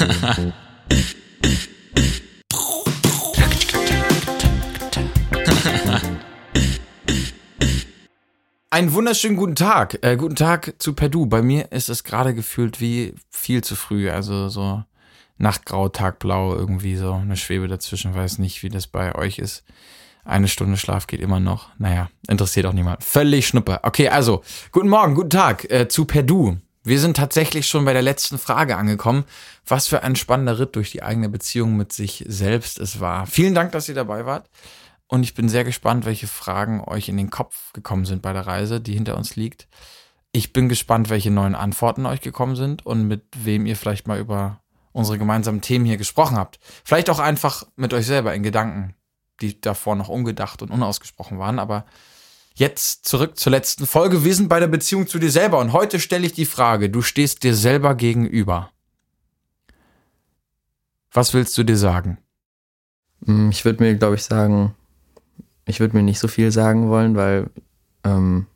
Einen wunderschönen guten Tag. Äh, guten Tag zu Perdu. Bei mir ist es gerade gefühlt wie viel zu früh. Also so Nachtgrau, Tagblau, irgendwie so eine Schwebe dazwischen. Weiß nicht, wie das bei euch ist. Eine Stunde Schlaf geht immer noch. Naja, interessiert auch niemand. Völlig schnuppe. Okay, also, guten Morgen, guten Tag äh, zu Perdu. Wir sind tatsächlich schon bei der letzten Frage angekommen. Was für ein spannender Ritt durch die eigene Beziehung mit sich selbst es war. Vielen Dank, dass ihr dabei wart. Und ich bin sehr gespannt, welche Fragen euch in den Kopf gekommen sind bei der Reise, die hinter uns liegt. Ich bin gespannt, welche neuen Antworten euch gekommen sind und mit wem ihr vielleicht mal über unsere gemeinsamen Themen hier gesprochen habt. Vielleicht auch einfach mit euch selber in Gedanken, die davor noch ungedacht und unausgesprochen waren. Aber jetzt zurück zur letzten Folge. Wir sind bei der Beziehung zu dir selber und heute stelle ich die Frage, du stehst dir selber gegenüber. Was willst du dir sagen? Hm, ich würde mir, glaube ich, sagen, ich würde mir nicht so viel sagen wollen, weil ähm,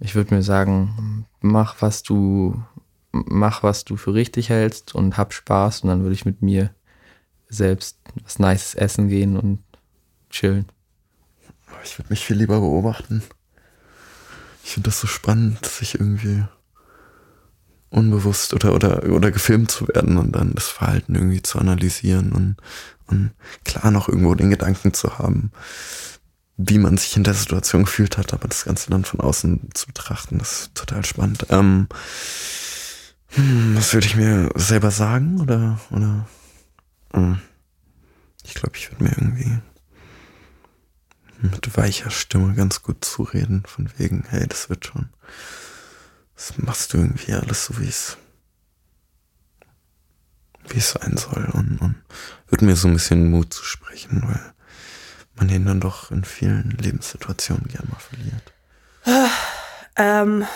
ich würde mir sagen, mach was du mach was du für richtig hältst und hab Spaß und dann würde ich mit mir selbst was Nices essen gehen und chillen. Ich würde mich viel lieber beobachten. Ich finde das so spannend, sich irgendwie unbewusst oder, oder, oder gefilmt zu werden und dann das Verhalten irgendwie zu analysieren und, und klar noch irgendwo den Gedanken zu haben, wie man sich in der Situation gefühlt hat, aber das Ganze dann von außen zu betrachten, das ist total spannend. Ähm, hm, was würde ich mir selber sagen oder, oder, hm. ich glaube, ich würde mir irgendwie mit weicher Stimme ganz gut zureden, von wegen, hey, das wird schon. Das machst du irgendwie alles so, wie es wie es sein soll und, und wird mir so ein bisschen Mut zu sprechen, weil man den dann doch in vielen Lebenssituationen gern mal verliert. Ähm.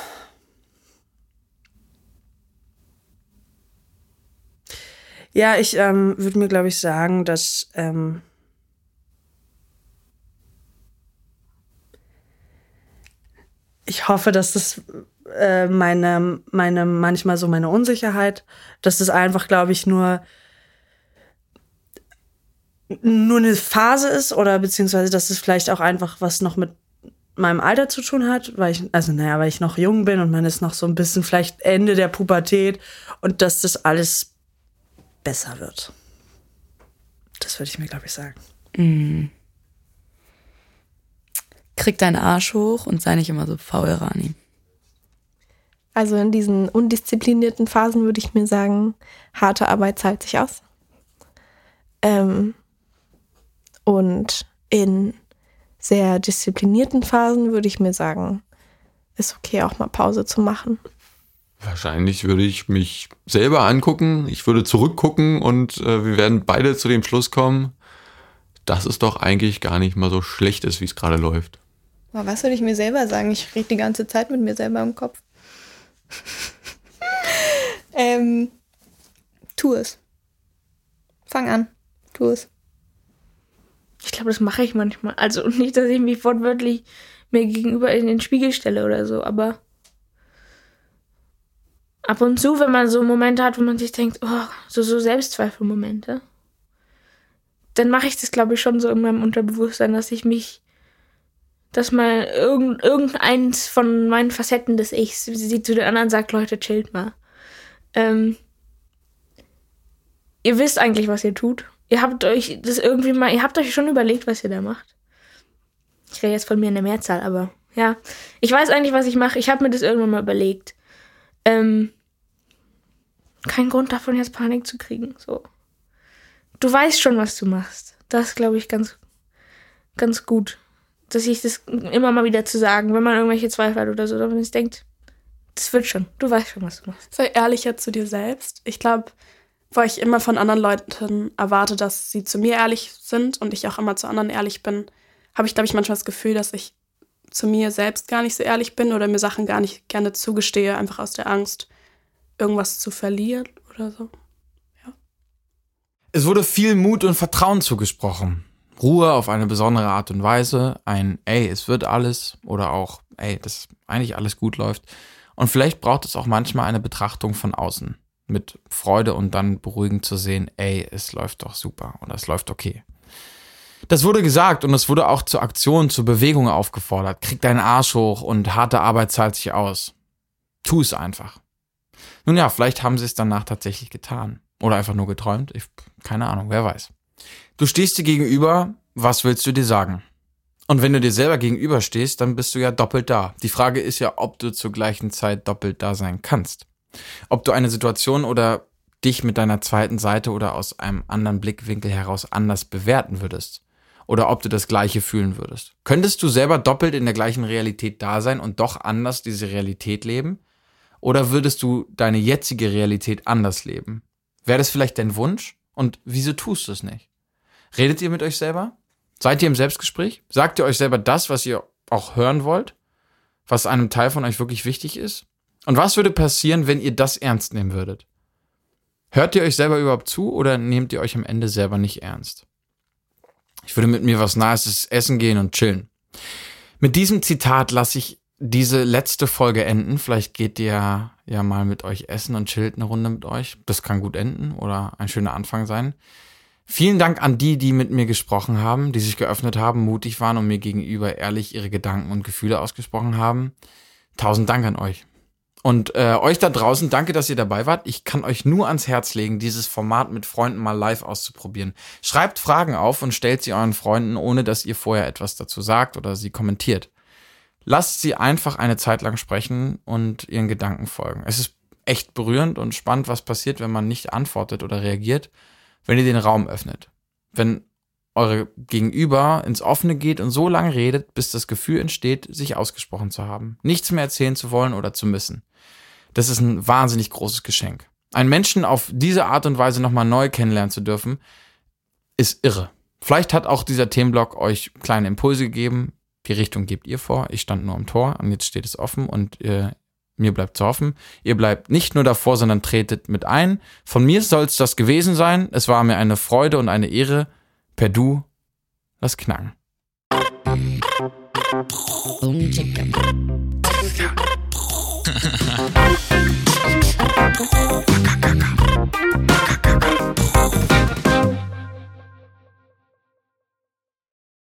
Ja, ich ähm, würde mir, glaube ich, sagen, dass ähm, ich hoffe, dass das äh, meine, meine, manchmal so meine Unsicherheit, dass das einfach, glaube ich, nur nur eine Phase ist oder beziehungsweise, dass es vielleicht auch einfach was noch mit meinem Alter zu tun hat, weil ich, also naja, weil ich noch jung bin und man ist noch so ein bisschen vielleicht Ende der Pubertät und dass das alles besser wird. Das würde ich mir, glaube ich, sagen. Mm krieg deinen Arsch hoch und sei nicht immer so faul, Rani. Also in diesen undisziplinierten Phasen würde ich mir sagen, harte Arbeit zahlt sich aus. Ähm, und in sehr disziplinierten Phasen würde ich mir sagen, ist okay, auch mal Pause zu machen. Wahrscheinlich würde ich mich selber angucken, ich würde zurückgucken und äh, wir werden beide zu dem Schluss kommen, dass es doch eigentlich gar nicht mal so schlecht ist, wie es gerade läuft. Was würde ich mir selber sagen? Ich rede die ganze Zeit mit mir selber im Kopf. ähm, tu es. Fang an. Tu es. Ich glaube, das mache ich manchmal. Also nicht, dass ich mich wortwörtlich mir gegenüber in den Spiegel stelle oder so, aber ab und zu, wenn man so Momente hat, wo man sich denkt, oh, so, so Selbstzweifelmomente, dann mache ich das, glaube ich, schon so in meinem Unterbewusstsein, dass ich mich dass mal irgend, irgendeins von meinen Facetten des Ichs sie zu den anderen sagt, Leute, chillt mal. Ähm, ihr wisst eigentlich, was ihr tut. Ihr habt euch das irgendwie mal, ihr habt euch schon überlegt, was ihr da macht. Ich rede jetzt von mir in der Mehrzahl, aber ja. Ich weiß eigentlich, was ich mache. Ich habe mir das irgendwann mal überlegt. Ähm, kein Grund davon, jetzt Panik zu kriegen. So. Du weißt schon, was du machst. Das glaube ich ganz, ganz gut dass ich das immer mal wieder zu sagen, wenn man irgendwelche Zweifel hat oder so, dass man sich denkt, das wird schon, du weißt schon, was du machst. Sei ehrlicher zu dir selbst. Ich glaube, weil ich immer von anderen Leuten erwarte, dass sie zu mir ehrlich sind und ich auch immer zu anderen ehrlich bin, habe ich, glaube ich, manchmal das Gefühl, dass ich zu mir selbst gar nicht so ehrlich bin oder mir Sachen gar nicht gerne zugestehe, einfach aus der Angst, irgendwas zu verlieren oder so. Ja. Es wurde viel Mut und Vertrauen zugesprochen. Ruhe auf eine besondere Art und Weise, ein ey, es wird alles oder auch ey, dass eigentlich alles gut läuft. Und vielleicht braucht es auch manchmal eine Betrachtung von außen. mit Freude und dann beruhigend zu sehen, ey, es läuft doch super oder es läuft okay. Das wurde gesagt und es wurde auch zur Aktion, zur Bewegung aufgefordert. Krieg deinen Arsch hoch und harte Arbeit zahlt sich aus. Tu es einfach. Nun ja, vielleicht haben sie es danach tatsächlich getan. Oder einfach nur geträumt. Ich, keine Ahnung, wer weiß. Du stehst dir gegenüber, was willst du dir sagen? Und wenn du dir selber gegenüberstehst, dann bist du ja doppelt da. Die Frage ist ja, ob du zur gleichen Zeit doppelt da sein kannst. Ob du eine Situation oder dich mit deiner zweiten Seite oder aus einem anderen Blickwinkel heraus anders bewerten würdest. Oder ob du das gleiche fühlen würdest. Könntest du selber doppelt in der gleichen Realität da sein und doch anders diese Realität leben? Oder würdest du deine jetzige Realität anders leben? Wäre das vielleicht dein Wunsch? Und wieso tust du es nicht? Redet ihr mit euch selber? Seid ihr im Selbstgespräch? Sagt ihr euch selber das, was ihr auch hören wollt? Was einem Teil von euch wirklich wichtig ist? Und was würde passieren, wenn ihr das ernst nehmen würdet? Hört ihr euch selber überhaupt zu oder nehmt ihr euch am Ende selber nicht ernst? Ich würde mit mir was Nices essen gehen und chillen. Mit diesem Zitat lasse ich diese letzte Folge enden. Vielleicht geht ihr ja mal mit euch essen und chillt eine Runde mit euch. Das kann gut enden oder ein schöner Anfang sein. Vielen Dank an die, die mit mir gesprochen haben, die sich geöffnet haben, mutig waren und mir gegenüber ehrlich ihre Gedanken und Gefühle ausgesprochen haben. Tausend Dank an euch. Und äh, euch da draußen, danke, dass ihr dabei wart. Ich kann euch nur ans Herz legen, dieses Format mit Freunden mal live auszuprobieren. Schreibt Fragen auf und stellt sie euren Freunden, ohne dass ihr vorher etwas dazu sagt oder sie kommentiert. Lasst sie einfach eine Zeit lang sprechen und ihren Gedanken folgen. Es ist echt berührend und spannend, was passiert, wenn man nicht antwortet oder reagiert, wenn ihr den Raum öffnet. Wenn eure Gegenüber ins Offene geht und so lange redet, bis das Gefühl entsteht, sich ausgesprochen zu haben, nichts mehr erzählen zu wollen oder zu müssen. Das ist ein wahnsinnig großes Geschenk. Einen Menschen auf diese Art und Weise nochmal neu kennenlernen zu dürfen, ist irre. Vielleicht hat auch dieser Themenblock euch kleine Impulse gegeben. Die Richtung gebt ihr vor. Ich stand nur am Tor und jetzt steht es offen und äh, mir bleibt zu hoffen. Ihr bleibt nicht nur davor, sondern tretet mit ein. Von mir soll es das gewesen sein. Es war mir eine Freude und eine Ehre. Per Du, lass knacken.